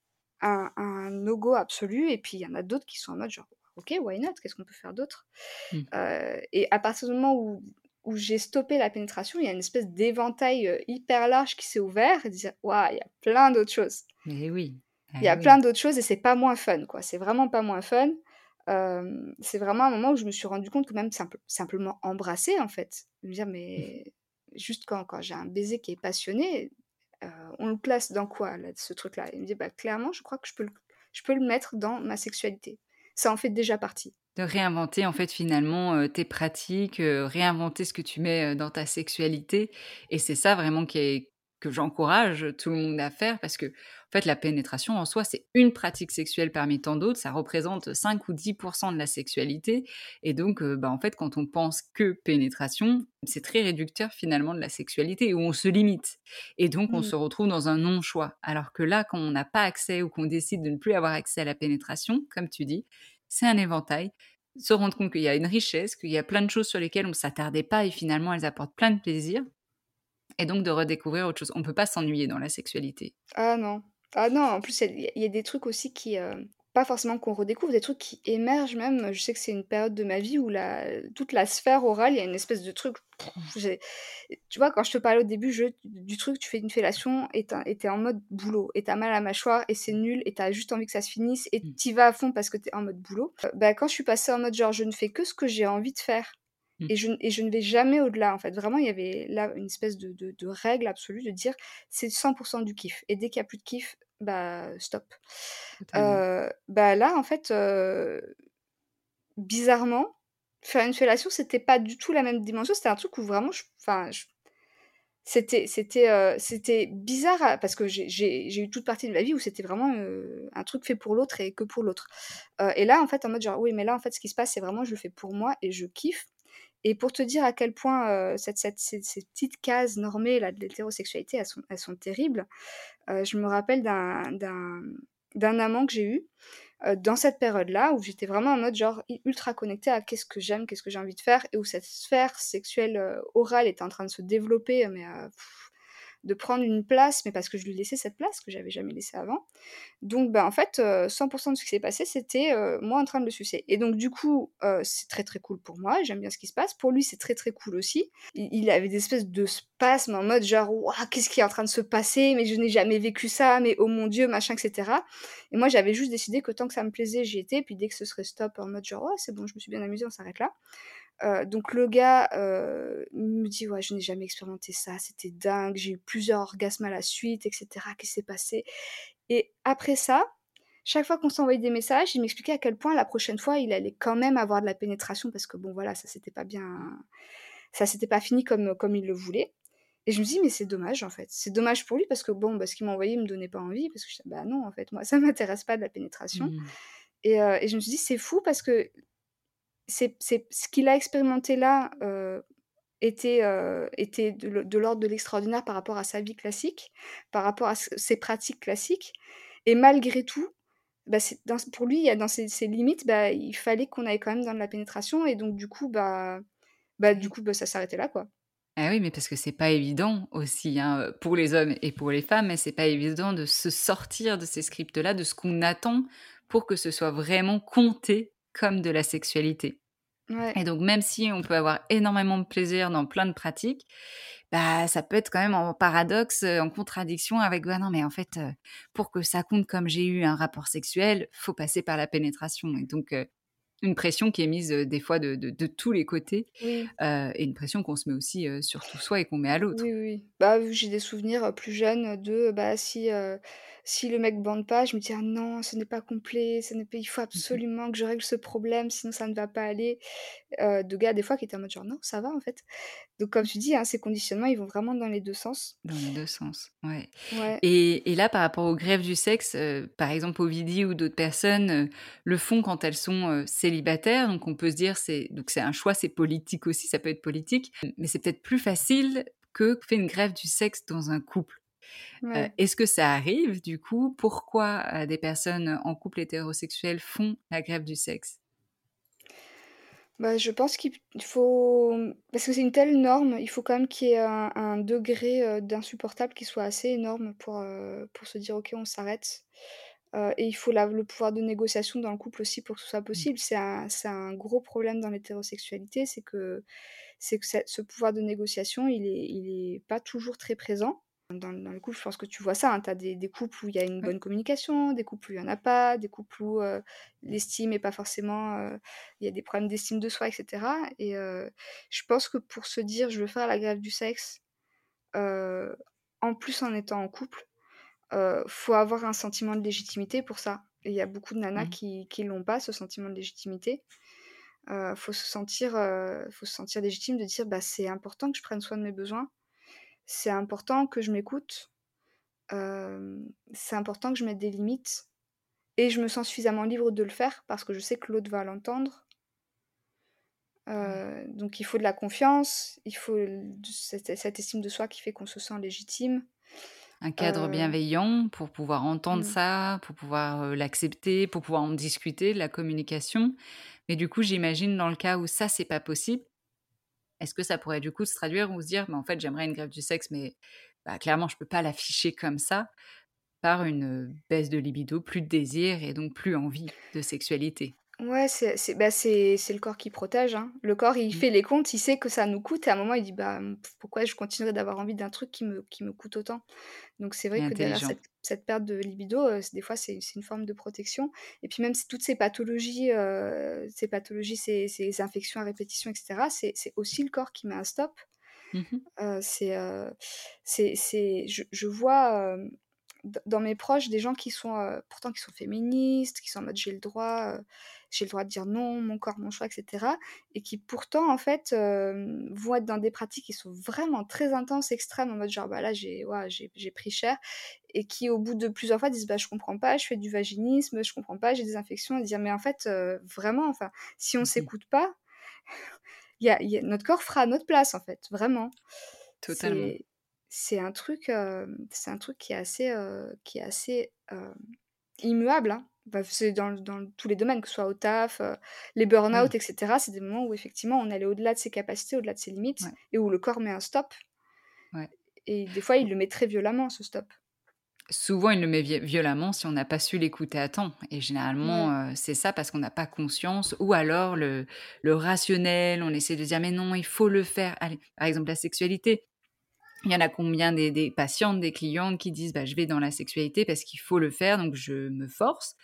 un un no go absolu et puis il y en a d'autres qui sont en mode genre: «OK, why not? Qu'est-ce qu'on peut faire d'autre?» Mmh. Heu et à partir du moment où où j'ai stoppé la pénétration, il y a une espèce d'éventail, hyper large qui s'est ouvert et dire: «Waouh, il y a plein d'autres choses». Eh oui, Il y a plein d'autres choses et c'est pas moins fun, quoi. C'est vraiment pas moins fun. C'est vraiment un moment où je me suis rendu compte que même simple simplement embrasser, en fait, de me dire: «Mais juste quand quand j'ai un baiser qui est passionné, heu, on le place dans quoi là, ce truc-là?» il me dit: «Bah, clairement, je crois que je peux le je peux le mettre dans ma sexualité. Ça en fait déjà partie». De réinventer en fait finalement, heu, tes pratiques, heu, réinventer ce que tu mets, dans ta sexualité et c'est ça vraiment qui est que j'encourage tout le monde à faire parce qu'en fait la pénétration en soi, c'est une pratique sexuelle parmi tant d'autres. Ça représente 5 ou 10 de la sexualité et donc heu, bah, en fait quand on pense que pénétration, c'est très réducteur finalement de la sexualité où on se limite et donc on Mmh. se retrouve dans un non-choix. Alors que là, quand on n'a pas accès ou qu'on décide de ne plus avoir accès à la pénétration, comme tu dis, c'est un éventail se rendre compte qu'il y a une richesse, qu'il y a plein de choses sur lesquelles on ne s'attardait pas et finalement elles apportent plein de plaisir et donc de redécouvrir autre chose. On ne peut pas s'ennuyer dans la sexualité. Ah non. Ah non, en plus, il y a il y a des trucs aussi qui, heu, pas forcément qu'on redécouvre, des trucs qui émergent même. Je sais que c'est une période de ma vie où la toute la sphère orale, il y a une espèce de truc, tu vois, quand je te parlais au début, je du truc, tu fais une fellation et tu en mode boulot et tu as mal à la mâchoire et c'est nul et tu as juste envie que ça se finisse et Mmh. tu vas à fond parce que tu es en mode boulot. Heu, bah, quand je suis passée en mode genre: «Je ne fais que ce que j'ai envie de faire». Et je n et je ne vais jamais au-delà, en fait. Vraiment, il y avait là une espèce de de de règle absolue de dire: «C'est 100 du kiff» et dès qu'il y a plus de kiff, bah, stop. Heu, bah, là, en fait, bizarrement, faire une fellation, c'était pas du tout la même dimension. C'était un truc où vraiment je enfin, je c'était c'était, heu, c'était bizarre à parce que j'ai eu toute partie de ma vie où c'était vraiment, un truc fait pour l'autre et que pour l'autre. Et là, en fait, en mode genre: «Oui, mais là, en fait, ce qui se passe, c'est vraiment je le fais pour moi et je kiffe» et pour te dire à quel point, cette cette ces petites cases normées là de l'hétérosexualité, elles sont elles sont terribles, je me rappelle d'un amant que j'ai eu, dans cette période-là où j'étais vraiment en mode genre ultra connectée à qu'est-ce que j'aime, qu'est-ce que j'ai envie de faire et où cette sphère sexuelle, orale était en train de se développer, mais heu, de prendre une place, mais parce que je lui laissais cette place que j'avais jamais laissée avant. Donc bah, en fait, heu, 100 de ce qui s'est passé, c'était, heu, moi en train de le sucer et donc du coup, heu, c'est très, très cool pour moi, j'aime bien ce qui se passe. Pour lui, c'est très, très cool aussi. Il avait des espèces de spasmes en mode genre: «Waouh, qu'est-ce qui est en train de se passer? Mais je n'ai jamais vécu ça, mais oh mon Dieu», machin et cetera et moi, j'avais juste décidé que tant que ça me plaisait, j'y étais, puis dès que ce serait stop, en mode genre: «Ouais, c'est bon, je me suis bien amusée, on s'arrête là». Donc le gars, me dit: «Ouais, je n'ai jamais expérimenté ça, c'était dingue, j'ai eu plusieurs orgasmes à la suite et cetera. Qu'est-ce qui s'est passé?» et après ça, chaque fois qu'on s'envoyait des messages, il m'expliquait à quel point la prochaine fois, il allait quand même avoir de la pénétration parce que bon, voilà, ça s'était pas bien ça s'était pas fini comme, comme il le voulait et je me dis: «Mais c'est dommage, en fait». C'est dommage pour lui parce que bon, bah, ce qu'il m'envoyait, il me donnait pas envie parce que j'étais: «Bah non, en fait, moi, <laughs> ça m'intéresse pas de la pénétration» Mmh. et et je me suis dit: «C'est fou parce que c'est ce qu'il a expérimenté là, heu, était, heu, était de l'ordre de l'extraordinaire par rapport à sa vie classique, par rapport à ses pratiques classiques et malgré tout, bah, pour lui, dans ses ses limites, bah, il fallait qu'on aille quand même dans de la pénétration et donc du coup, bah ça s'arrêtait là, quoi. Ah oui, mais parce que c'est pas évident aussi, hein, heu, pour les hommes et pour les femmes, mais c'est pas évident de se sortir de ces scripts-là, de ce qu'on attend pour que ce soit vraiment compté comme de la sexualité. Ouais. Et donc, même si on peut avoir énormément de plaisir dans plein de pratiques, bah, ça peut être quand même en paradoxe, euh, en contradiction avec «Bah, non, mais en fait, euh, pour que ça compte comme j'ai eu un rapport sexuel, faut passer par la pénétration» et donc euh, une pression qui est mise, des fois de de de tous les côtés, Oui. et une pression qu'on se met aussi, sur tout soi et qu'on met à l'autre. Oui, oui. Bah, j'ai des souvenirs, plus jeunes de, bah, si, si le mec bande pas, je me dis: «Ah non, ce n'est pas complet, ce n'est pas il faut Mmh mh. absolument que je règle ce problème, sinon ça ne va pas aller». De gars des fois qui étaient en mode genre: «Non, ça va en fait». Donc comme tu dis, hein, ces conditionnements, ils vont vraiment dans les 2 sens. Dans les 2 sens, ouais Ouais. et et là, par rapport aux greffes du sexe, heu, par exemple Ovidie ou d'autres personnes, heu, le font quand elles sont, heu, célibataires, donc on peut se dire c'est donc c'est un choix, c'est politique aussi, ça peut être politique, mais c'est peut-être plus facile que fait une greffe du sexe dans un couple. Ouais. est-ce que ça arrive du coup? Pourquoi, des personnes en couple hétérosexuel font la greffe du sexe? Bah, je pense qu'il faut, parce que c'est une telle norme, il faut quand même qu'il y ait un un degré, heu, d'insupportable qui soit assez énorme pour, heu, pour se dire: «OK, on s'arrête». Heu et il faut la le pouvoir de négociation dans le couple aussi pour que ce soit Mmh. possible. C'est un c'est un gros problème dans l'hétérosexualité, c'est que c'est que ce ce pouvoir de négociation, il est il est pas toujours très présent. Dans dans le couple, je pense que tu vois ça, hein, tu as des des couples où il y a une Ouais. bonne communication, des couples où il y en a pas, des couples où, l'estime est pas forcément, il y a des problèmes d'estime de soi et cetera et je pense que pour se dire: «Je veux faire la greffe du sexe», en plus en étant en couple, heu, faut avoir un sentiment de légitimité pour ça il y a beaucoup de nanas Mmh. qui qui l'ont pas ce sentiment de légitimité. Faut se sentir, faut se sentir légitime de dire: «Bah, c'est important que je prenne soin de mes besoins. C'est important que je m'écoute. Hem, c'est important que je mette des limites et je me sens suffisamment libre de le faire parce que je sais que l'autre va l'entendre». Ouais. Heu, donc il faut de la confiance, il faut cette cette estime de soi qui fait qu'on se sent légitime. Un cadre Heu bienveillant pour pouvoir entendre Mmh. ça, pour pouvoir, l'accepter, pour pouvoir en discuter, de la communication. Mais du coup, j'imagine dans le cas où ça, c'est pas possible, est-ce que ça pourrait du coup se traduire ou se dire: «Mais en fait, j'aimerais une greffe du sexe, mais bah, clairement, je peux pas l'afficher comme ça», par une, baisse de libido, plus de désir et donc plus envie de sexualité? Ouais, c'est c'est bah, c'est c'est le corps qui protège, hein. Le corps, il Mmh. fait les comptes, il sait que ça nous coûte et à un moment, il dit: «Bah, mmh, pourquoi je continuerais d'avoir envie d'un truc qui me qui me coûte autant?» donc c'est vrai que derrière intelligent. cette cette perte de libido, heu, c'est des fois, c'est c'est une forme de protection et puis même toutes ces pathologies, heu, ces pathologies, ces ces infections à répétition et cetera, c'est c'est aussi le corps qui met un stop. Mmh mh. Heu, c'est, heu, c'est c'est je je vois, hem, dans mes proches des gens qui sont, heu, pourtant qui sont féministes, qui sont en mode: «J'ai le droit, heu, j'ai le droit de dire non, mon corps, mon choix» et cetera et qui pourtant en fait, hem, vont être dans des pratiques qui sont vraiment très intenses, extrêmes, en mode genre: «Bah, là, j'ai waouh, j'ai j'ai pris cher» et qui au bout de plusieurs fois disent: «Bah, je comprends pas, je fais du vaginisme, je comprends pas, j'ai des infections» et dire: «Mais en fait, vraiment, enfin, si on Mmh mh. s'écoute pas, <laughs> y a y a notre corps fera notre place, en fait, vraiment». Totalement. C'est un truc, c'est un truc qui est assez, qui est assez, immuable, hein. Bah, c'est dans tous les domaines, que ce soit au taf, les burn-out et cetera, c'est des moments où effectivement on allé au-delà de ses capacités, au-delà de ses limites Ouais. et où le corps met un stop Ouais. et des fois, il le met très violemment, ce stop. Souvent, il le met violemment si on n'a pas su l'écouter à temps et généralement, c'est ça parce qu'on n'a pas conscience ou alors le le rationnel, on essaie de dire: «Mais non, il faut le faire». Allez, par exemple, la sexualité, il y en a combien des des patientes, des clientes qui disent: «Bah, je vais dans la sexualité parce qu'il faut le faire, donc je me force».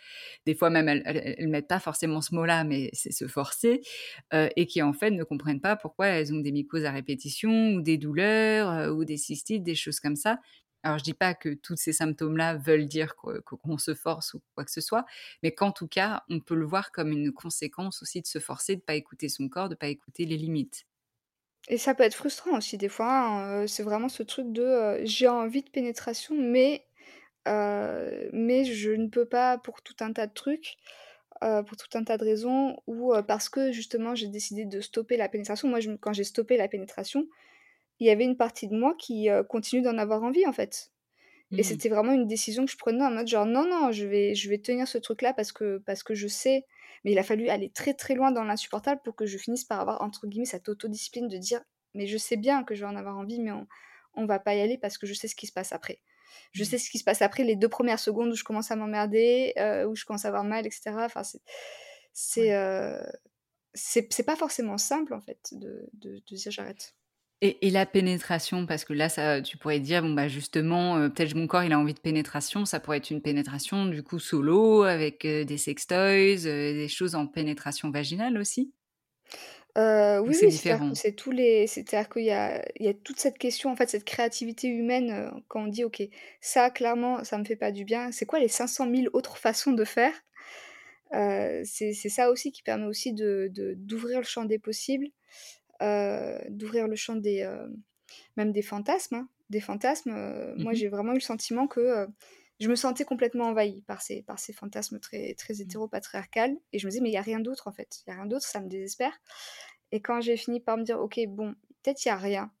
Des fois même, elles elles mettent pas forcément ce mot-là, mais c'est se forcer, heu et qui en fait ne comprennent pas pourquoi elles ont des mycoses à répétition ou des douleurs, heu, ou des cystites, des choses comme ça. Alors je dis pas que tous ces symptômes-là veulent dire qu'on se force ou quoi que ce soit, mais qu'en tout cas, on peut le voir comme une conséquence aussi de se forcer, de pas écouter son corps, de pas écouter les limites. Et ça peut être frustrant aussi des fois, hein, heu, c'est vraiment ce truc de, heu, j'ai envie de pénétration mais heu, mais je ne peux pas pour tout un tas de trucs, heu, pour tout un tas de raisons ou heu, parce que justement j'ai décidé de stopper la pénétration. Moi je me quand j'ai stoppé la pénétration, il y avait une partie de moi qui, heu, continue d'en avoir envie en fait et Mmh. c'était vraiment une décision que je prenais en mode genre: «Non, non, je vais je vais tenir ce truc-là parce que parce que je sais» mais il a fallu aller très, très loin dans l'insupportable pour que je finisse par avoir entre guillemets «cette autodiscipline» de dire: «Mais je sais bien que je vais en avoir envie mais on on va pas y aller parce que je sais ce qui se passe après. Je Mmh. sais ce qui se passe après les 2 premières secondes où je commence à m'emmerder, heu, où je commence à avoir mal et cetera». Enfin c'est c'est, c'est pas forcément simple, en fait, de de de dire: «J'arrête». Et et la pénétration, parce que là, ça tu pourrais dire: «Bon, bah, justement, heu, peut-être mon corps, il a envie de pénétration». Ça pourrait être une pénétration, du coup, solo avec, heu, des sextoys, heu, des choses en pénétration vaginale aussi? Ou oui, c'est oui, que différent? c'est tous les c'est-à-dire qu'il y a il y a toute cette question, en fait, cette créativité humaine, quand on dit: «OK, ça clairement, ça me fait pas du bien, c'est quoi les 500 000 autres façons de faire?» c'est c'est ça aussi qui permet aussi de de d'ouvrir le champ des possibles, heu, d'ouvrir le champ des, heu, même des fantasmes, hein. Des fantasmes, heu, Mmh moi mh. j'ai vraiment eu le sentiment que, je me sentais complètement envahie par ces par ces fantasmes très très Mmh. hétéro-patriarcal et je me disais: «Mais il y a rien d'autre en fait, il y a rien d'autre, ça me désespère» et quand j'ai fini par me dire: «OK, bon, peut-être il y a rien,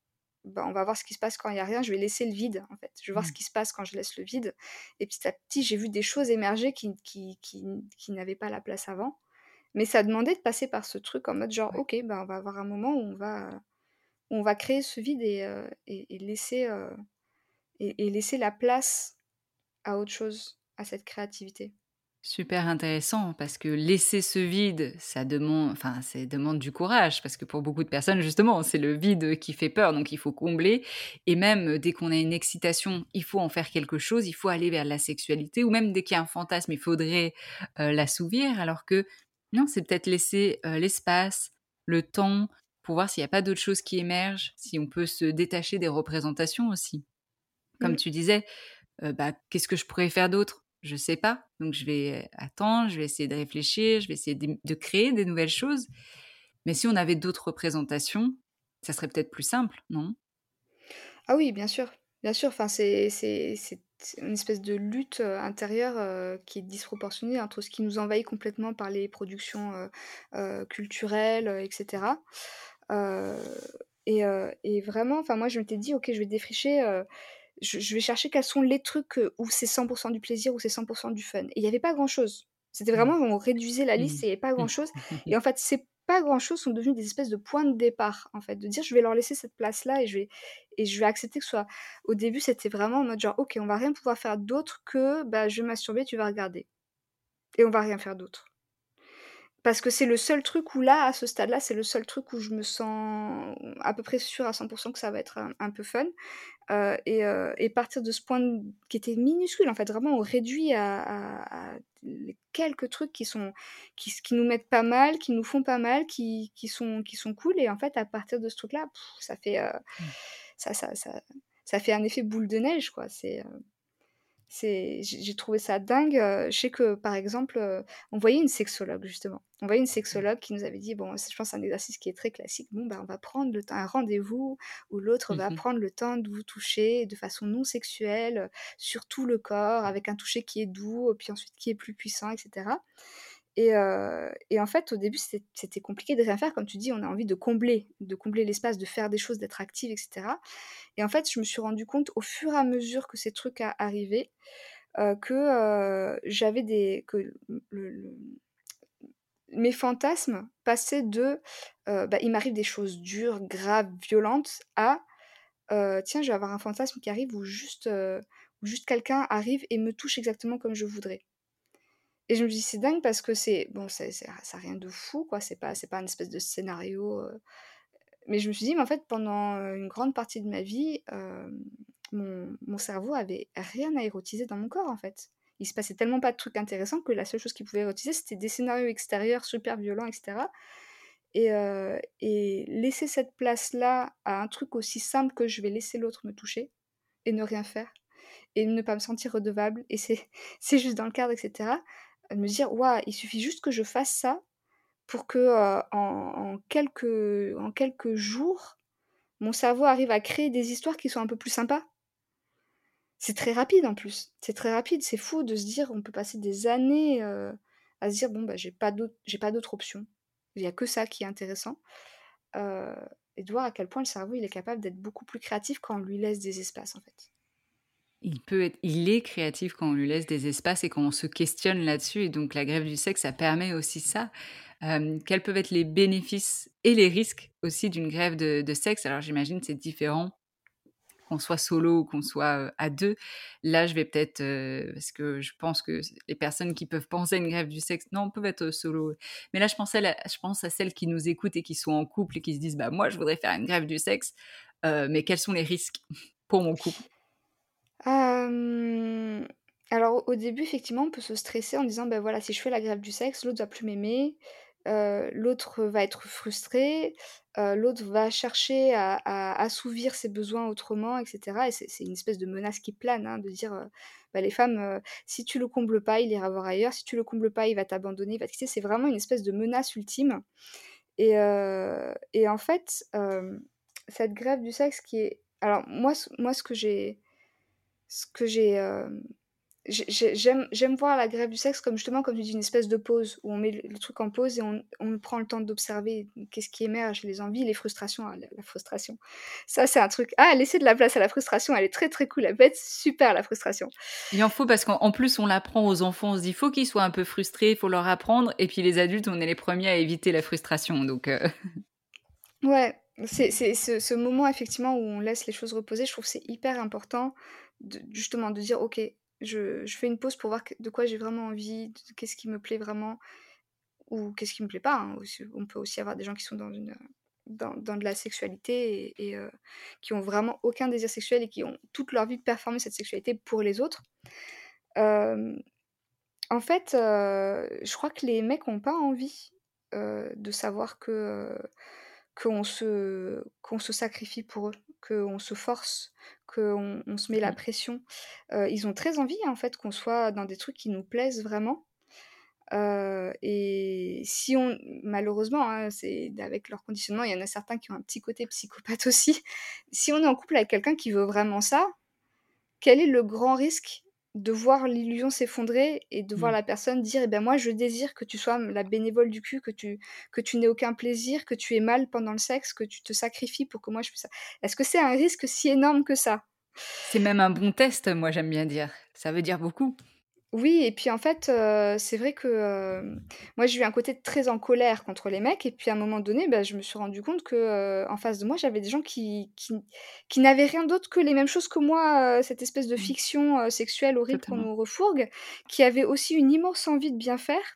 bah, on va voir ce qui se passe quand il y a rien, je vais laisser le vide en fait, je vais voir ce Mmh. qui se passe quand je laisse le vide» et petit à petit, j'ai vu des choses émerger qui qui qui qui n'avaient pas la place avant, mais ça demandait de passer par ce truc en mode genre: Ouais. «OK, bah, on va avoir un moment où on va, où on va créer ce vide et heu et et laisser, heu et et laisser la place à autre chose, à cette créativité». Super intéressant parce que laisser ce vide, ça deman enfin, ça demande du courage parce que pour beaucoup de personnes, justement, c'est le vide qui fait peur, donc il faut combler et même dès qu'on a une excitation, il faut en faire quelque chose, il faut aller vers la sexualité ou même dès qu'il y a un fantasme, il faudrait, l'assouvir alors que non, c'est peut-être laisser, heu, l'espace, le temps pour voir s'il y a pas d'autres choses qui émergent, si on peut se détacher des représentations aussi. Comme Mmh. tu disais, heu, bah, qu'est-ce que je pourrais faire d'autre? Je sais pas, donc je vais attendre, je vais essayer de réfléchir, je vais essayer de créer des nouvelles choses. Mais si on avait d'autres représentations, ça serait peut-être plus simple, non? Ah oui, bien sûr, bien sûr, enfin, c'est une espèce de lutte, heu, intérieure, heu, qui est disproportionnée entre ce qui nous envahit complètement par les productions, heu, culturelles, heu et et vraiment, enfin, moi, je m'étais dit: «OK, je vais défricher, je je vais chercher quels sont les trucs, où c'est 100% du plaisir, où c'est 100% du fun» et il y avait pas grand-chose. C'était vraiment Mmh. on réduisait la liste Mmh. et il y avait pas grand-chose <laughs> et en fait, ces pas grand-chose sont devenus des espèces de points de départ, en fait, de dire: «Je vais leur laisser cette place-là et je vais et je vais accepter que ce soit» au début, c'était vraiment en mode genre: «OK, on va rien pouvoir faire d'autre que, bah, je vais masturber, tu vas regarder et on va rien faire d'autre». Parce que c'est le seul truc où là, à ce stade-là, c'est le seul truc où je me sens à peu près sûre à 100% que ça va être un un peu fun, heu et heu et partir de ce point qui était minuscule, en fait, vraiment on réduit à à à les quelques trucs qui sont qui nous mettent pas mal, qui nous font pas mal, qui qui sont qui sont cool et en fait, à partir de ce truc-là, ça fait, heu, Mmh. ça ça ça ça fait un effet boule de neige, quoi. C'est, c'est j'ai trouvé ça dingue, je sais que, par exemple, on voyait une sexologue justement. On voyait une sexologue qui nous avait dit bon, c'est je pense un exercice qui est très classique. Bon, bah, on va prendre le temps un rendez-vous où l'autre Mmh va prendre le temps de vous toucher de façon non sexuelle, sur tout le corps avec un toucher qui est doux, puis ensuite qui est plus puissant et cetera et en fait, au début, c'était compliqué de rien faire. Comme tu dis, on a envie de combler de combler l'espace, de faire des choses, d'être active et cetera et en fait, je me suis rendu compte au fur et à mesure que ces trucs arrivaient, que, j'avais des que mes fantasmes passaient de, bah, il m'arrive des choses dures, graves, violentes à, tiens, je vais avoir un fantasme qui arrive où juste, où juste quelqu'un arrive et me touche exactement comme je voudrais et je me dis: «C'est dingue» parce que c'est bon, c'est ça rien de fou, quoi, c'est pas c'est pas un espèce de scénario, mais je me suis dit: «Mais en fait, pendant, une grande partie de ma vie, mon mon cerveau avait rien à érotiser dans mon corps, en fait». Il se passait tellement pas de trucs intéressants que la seule chose qui pouvait érotiser, c'était des scénarios extérieurs super violents et cetera. Et et laisser cette place-là à un truc aussi simple que je vais laisser l'autre me toucher et ne rien faire et ne pas me sentir redevable et c'est <laughs> c'est juste dans le cadre et cetera, de me dire: «Waouh, il suffit juste que je fasse ça pour que, en quelques en quelques jours, mon cerveau arrive à créer des histoires qui sont un peu plus sympas». C'est très rapide en plus, c'est très rapide, c'est fou de se dire on peut passer des années, à se dire: «Bon, bah, j'ai pas d'autre option. Il y a que ça qui est intéressant», et de voir à quel point le cerveau, il est capable d'être beaucoup plus créatif quand on lui laisse des espaces, en fait. Il peut être il est créatif quand on lui laisse des espaces et quand on se questionne là-dessus et donc la grève du sexe, ça permet aussi ça. Hem, quels peuvent être les bénéfices et les risques aussi d'une grève de sexe? Alors j'imagine c'est différent qu'on soit solo ou qu'on soit à deux. Là, je vais peut-être, parce que je pense que les personnes qui peuvent penser à une grève du sexe, non, peuvent être solo. Mais là, je pense, à je pense à celles qui nous écoutent et qui sont en couple et qui se disent, bah moi, je voudrais faire une grève du sexe, mais quels sont les risques pour mon couple? Alors au début, effectivement, on peut se stresser en disant: «Bah, voilà, si je fais la grève du sexe, l'autre va plus m'aimer, l'autre va être frustré, l'autre va chercher à assouvir ses besoins autrement» et cetera. Et c'est une espèce de menace qui plane, hein, de dire, bah, les femmes, si tu le combles pas, il ira voir ailleurs, si tu le combles pas, il va t'abandonner, il va te quitter. C'est vraiment une espèce de menace ultime. Et et en fait, cette grève du sexe qui est alors moi moi ce que j'ai ce que j'ai, j'aime voir la grève du sexe comme justement, comme tu dis, une espèce de pause où on met le, truc en pause et on, on prend le temps d'observer qu'est-ce qui émerge, les envies, les frustrations. Ah, la, frustration, ça c'est un truc. Ah, laisser de la place à la frustration, elle est très très cool. Elle peut être super la frustration. Il en faut parce qu'en plus on l'apprend aux enfants. On se dit faut qu'ils soient un peu frustrés, il faut leur apprendre. Et puis les adultes, on est les premiers à éviter la frustration. Donc euh. ouais, c'est ce, ce moment effectivement où on laisse les choses reposer. Je trouve c'est hyper important justement de dire ok je, fais une pause pour voir de quoi j'ai vraiment envie, qu'est-ce qui me plaît vraiment, ou qu'est-ce qui me plaît pas. Hein. On peut aussi avoir des gens qui sont dans, une, dans, de la sexualité et, euh, qui ont vraiment aucun désir sexuel et qui ont toute leur vie de performer cette sexualité pour les autres. en fait, euh, je crois que les mecs n'ont pas envie euh, de savoir que qu'on se, qu'on se sacrifie pour eux, qu'on se force, qu'on on se met la mmh. pression. ils ont très envie, en fait, qu'on soit dans des trucs qui nous plaisent vraiment. et si on, malheureusement, hein, c'est avec leur conditionnement, il y en a certains qui ont un petit côté psychopathe aussi. Si on est en couple avec quelqu'un qui veut vraiment ça, quel est le grand risque de voir l'illusion s'effondrer et de voir mmh. la personne dire eh ben moi je désire que tu sois la bénévole du cul que tu que tu n'aies aucun plaisir que tu aies mal pendant le sexe que tu te sacrifies pour que moi je puisse ça est-ce que c'est un risque si énorme que ça? C'est même un bon test moi j'aime bien dire. Ça veut dire beaucoup oui, et puis en fait, c'est vrai que, moi j'ai eu un côté très en colère contre les mecs et puis à un moment donné, bah, je me suis rendu compte que, en face de moi, j'avais des gens qui qui qui n'avaient rien d'autre que les mêmes choses que moi, cette espèce de mmh. fiction, sexuelle horrible qu'on nous refourgue, qui avaient aussi une immense envie de bien faire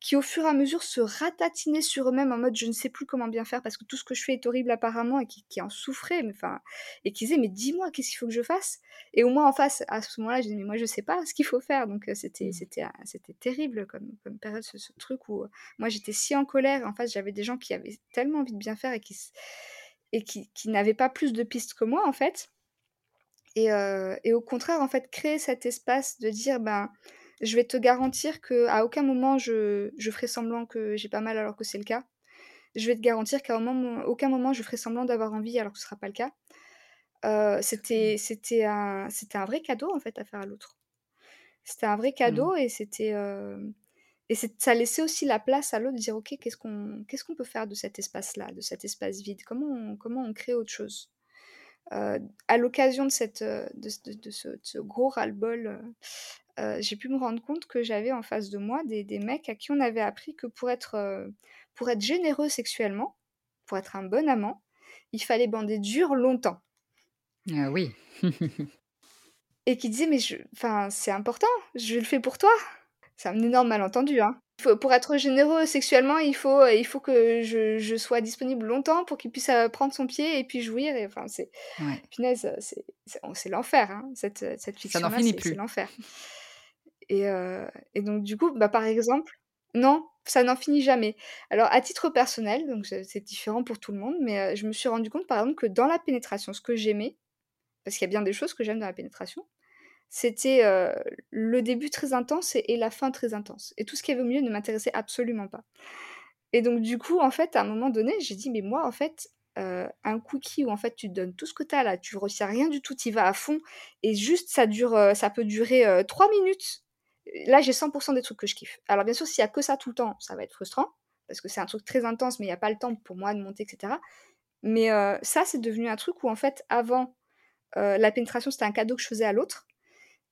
qui au fur et à mesure se ratatinaient sur eux-mêmes en mode je ne sais plus comment bien faire parce que tout ce que je fais est horrible apparemment et qui, qui en souffraient, mais, enfin, et qui disaient mais dis-moi qu'est-ce qu'il faut que je fasse? Et au moins en face, à ce moment-là, je disais mais moi je sais pas ce qu'il faut faire, donc euh, c'était mmh. c'était euh, c'était terrible comme, comme période ce, truc où euh, moi j'étais si en colère, en face j'avais des gens qui avaient tellement envie de bien faire et qui et qui, qui n'avaient pas plus de pistes que moi en fait. Et, et, au contraire, en fait, créer cet espace de dire, ben, je vais te garantir que à aucun moment je, je ferai semblant que j'ai pas mal alors que c'est le cas. Je vais te garantir qu'à aucun moment je ferai semblant d'avoir envie alors que ce sera pas le cas. Euh, c'était c'était un c'était un vrai cadeau en fait à faire à l'autre. C'était un vrai cadeau mmh. et c'était euh, et ça laissait aussi la place à l'autre de dire ok qu'est-ce qu'on qu'est-ce qu'on peut faire de cet espace là de cet espace vide? Comment on, comment on crée autre chose? Euh, à l'occasion de cette de, de, ce, de, ce, gros ras-le-bol euh, j'ai pu me rendre compte que j'avais en face de moi des, des, mecs à qui on avait appris que pour être, euh, pour être généreux sexuellement, pour être un bon amant, il fallait bander dur longtemps. Ah oui. <laughs> et qui disaient mais enfin c'est important, je le fais pour toi. C'est un énorme malentendu. Hein. pour être généreux sexuellement, il faut, il faut que je, je sois disponible longtemps pour qu'il puisse euh, prendre son pied et puis jouir. Et, enfin, c'est, punaise, c'est, c'est, l'enfer, hein, cette, cette fiction. Ça n'en finit plus. C'est l'enfer. Et, et donc, du coup, bah, par exemple, non, ça n'en finit jamais. Alors, à titre personnel, donc c'est différent pour tout le monde, mais je me suis rendu compte, par exemple, que dans la pénétration, ce que j'aimais, parce qu'il y a bien des choses que j'aime dans la pénétration, c'était le début très intense et, la fin très intense. Et tout ce qui avait au milieu ne m'intéressait absolument pas. Et donc, du coup, en fait, à un moment donné, j'ai dit, mais moi, en fait, un cookie où en fait tu donnes tout ce que tu as là, tu retiens rien du tout, tu y vas à fond, et juste ça dure, ça peut durer 3 minutes, là, j'ai 100% des trucs que je kiffe. Alors, bien sûr, s'il y a que ça tout le temps, ça va être frustrant, parce que c'est un truc très intense, mais il n'y a pas le temps pour moi de monter, etc. Mais euh, ça, c'est devenu un truc où, en fait, avant, euh, la pénétration, c'était un cadeau que je faisais à l'autre.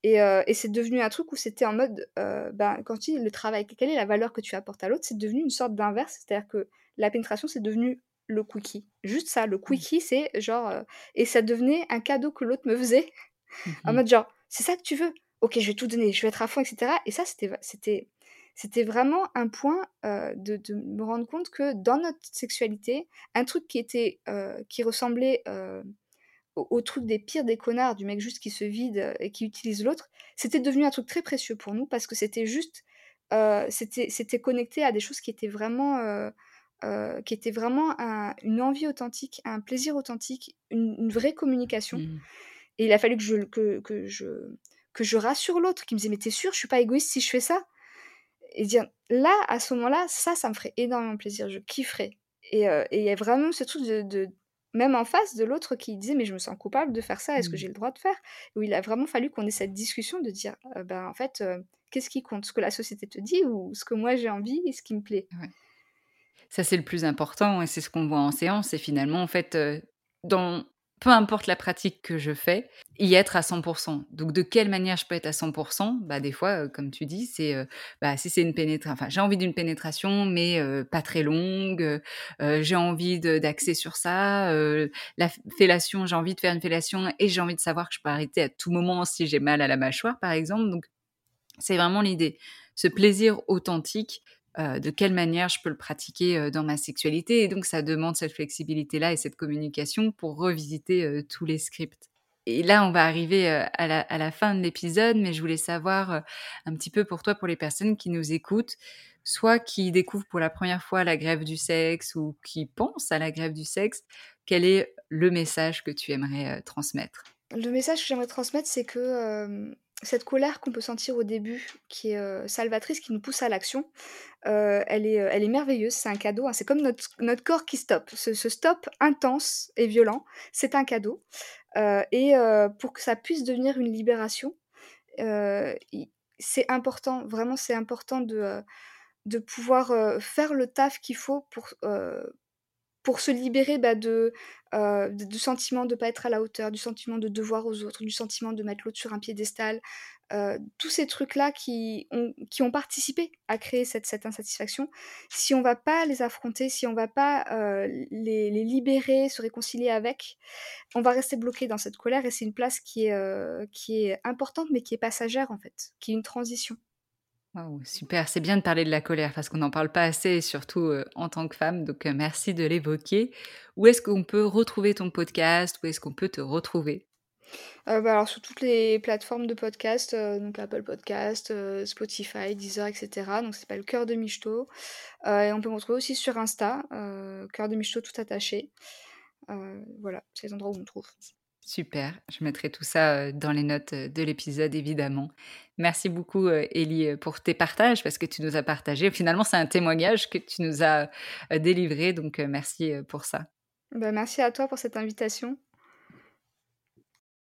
Et, euh, c'est devenu un truc où c'était en mode, ben, quand tu dis le travail, quelle est la valeur que tu apportes à l'autre, c'est devenu une sorte d'inverse. C'est-à-dire que la pénétration, c'est devenu le quickie. Juste ça, le quickie, c'est genre, et ça devenait un cadeau que l'autre me faisait, <laughs> en Mmh mode genre: «C'est ça que tu veux? OK, je vais tout donner, je vais être à fond» et cetera et ça, c'était vraiment un point, heu, de de me rendre compte que dans notre sexualité, un truc qui était, heu, qui ressemblait, heu, au au truc des pires des connards, du mec juste qui se vide, et qui utilise l'autre, c'était devenu un truc très précieux pour nous parce que c'était juste, c'était connecté à des choses qui étaient vraiment, qui étaient vraiment un une envie authentique, un plaisir authentique, une une vraie communication Mmh. et il a fallu que je que que je que je rassure l'autre, qui me disait: «Mais tu es sûr, je suis pas égoïste si je fais ça?» et dire là, à ce moment-là, ça, ça me ferait énormément plaisir, je kifferais et et il y a vraiment ce truc de de même en face de l'autre qui disait: «Mais je me sens coupable de faire ça, est-ce que Mmh. j'ai le droit de faire?» où il a vraiment fallu qu'on ait cette discussion de dire: «Heu, ben, en fait, heu, qu'est-ce qui compte? Ce que la société te dit ou ce que moi j'ai envie et ce qui me plaît?» Ouais. Ça, c'est le plus important et c'est ce qu'on voit en séance et finalement, en fait, dans peu importe la pratique que je fais, y être à 100 Donc de quelle manière je peux être à 100% Bah, des fois, heu, comme tu dis, c'est, heu, bah, si c'est une pénétra enfin, j'ai envie d'une pénétration mais heu, pas très longue, j'ai envie d'axer sur ça, la fellation, j'ai envie de faire une fellation et j'ai envie de savoir que je peux arrêter à tout moment si j'ai mal à la mâchoire, par exemple. Donc c'est vraiment l'idée. Ce plaisir authentique, heu, de quelle manière je peux le pratiquer, heu, dans ma sexualité et donc ça demande cette flexibilité-là et cette communication pour revisiter, heu, tous les scripts. Et là, on va arriver, à la fin de l'épisode, mais je voulais savoir, un petit peu pour toi, pour les personnes qui nous écoutent, soit qui découvrent pour la première fois la grève du sexe ou qui pensent à la grève du sexe, quel est le message que tu aimerais, transmettre? Le message que j'aimerais transmettre, c'est que, cette colère qu'on peut sentir au début, qui est, heu, salvatrice, qui nous pousse à l'action, heu, elle est, heu, elle est merveilleuse, c'est un cadeau, hein. C'est comme notre notre corps qui stoppe. Ce ce stop intense et violent, c'est un cadeau, et pour que ça puisse devenir une libération, c'est important, vraiment, c'est important de, de pouvoir, faire le taf qu'il faut pour, pour se libérer, bah, de, heu, d du sentiment de pas être à la hauteur, du sentiment de devoir aux autres, du sentiment de mettre l'autre sur un piédestal, heu, tous ces trucs-là qui ont qui ont participé à créer cette insatisfaction. Si on va pas les affronter, si on va pas, heu, les libérer, se réconcilier avec, on va rester bloqué dans cette colère et c'est une place qui est, qui est importante, mais qui est passagère, en fait, qui est une transition. Waouh, super, c'est bien de parler de la colère parce qu'on n'en parle pas assez, surtout, heu, en tant que femme, donc heu, merci de l'évoquer. Où est-ce qu'on peut retrouver ton podcast? Où est-ce qu'on peut te retrouver? Heu, bah, alors sur toutes les plateformes de podcast, donc Apple Podcast, Spotify, Deezer et cetera, donc ça s'appelle Cœur de Michto, et on peut me retrouver aussi sur Insta, Cœur de Michto tout attaché, voilà, c'est les endroits où on me trouve. Super, je mettrai tout ça, dans les notes, de l'épisode évidemment. Merci beaucoup, heu, pour tes partages parce que tu nous as partagé finalement c'est un témoignage que tu nous as, délivré donc merci, pour ça. Bah, merci à toi pour cette invitation.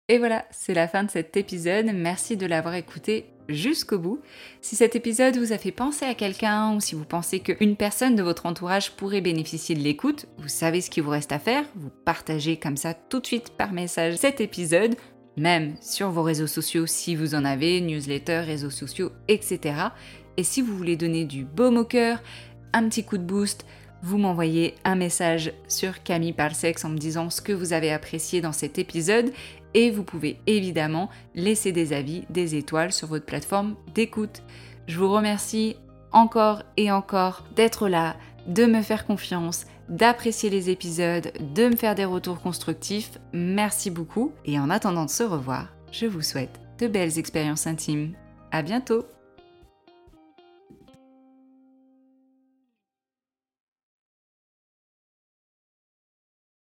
Et voilà, c'est la fin de cet épisode. Merci de l'avoir écouté jusqu'au bout. Si cet épisode vous a fait penser à quelqu'un ou si vous pensez qu'une personne de votre entourage pourrait bénéficier de l'écoute, vous savez ce qu'il vous reste à faire. Vous partagez comme ça tout de suite par message cet épisode, même sur vos réseaux sociaux si vous en avez, newsletters, réseaux sociaux, etc. Et si vous voulez donner du baume au cœur, un petit coup de boost, vous m'envoyez un message sur Camille Parle Sexe en me disant ce que vous avez apprécié dans cet épisode et vous pouvez évidemment laisser des avis, des étoiles sur votre plateforme d'écoute. Je vous remercie encore et encore d'être là, de me faire confiance, d'apprécier les épisodes, de me faire des retours constructifs. Merci beaucoup et en attendant de se revoir, je vous souhaite de belles expériences intimes. À bientôt!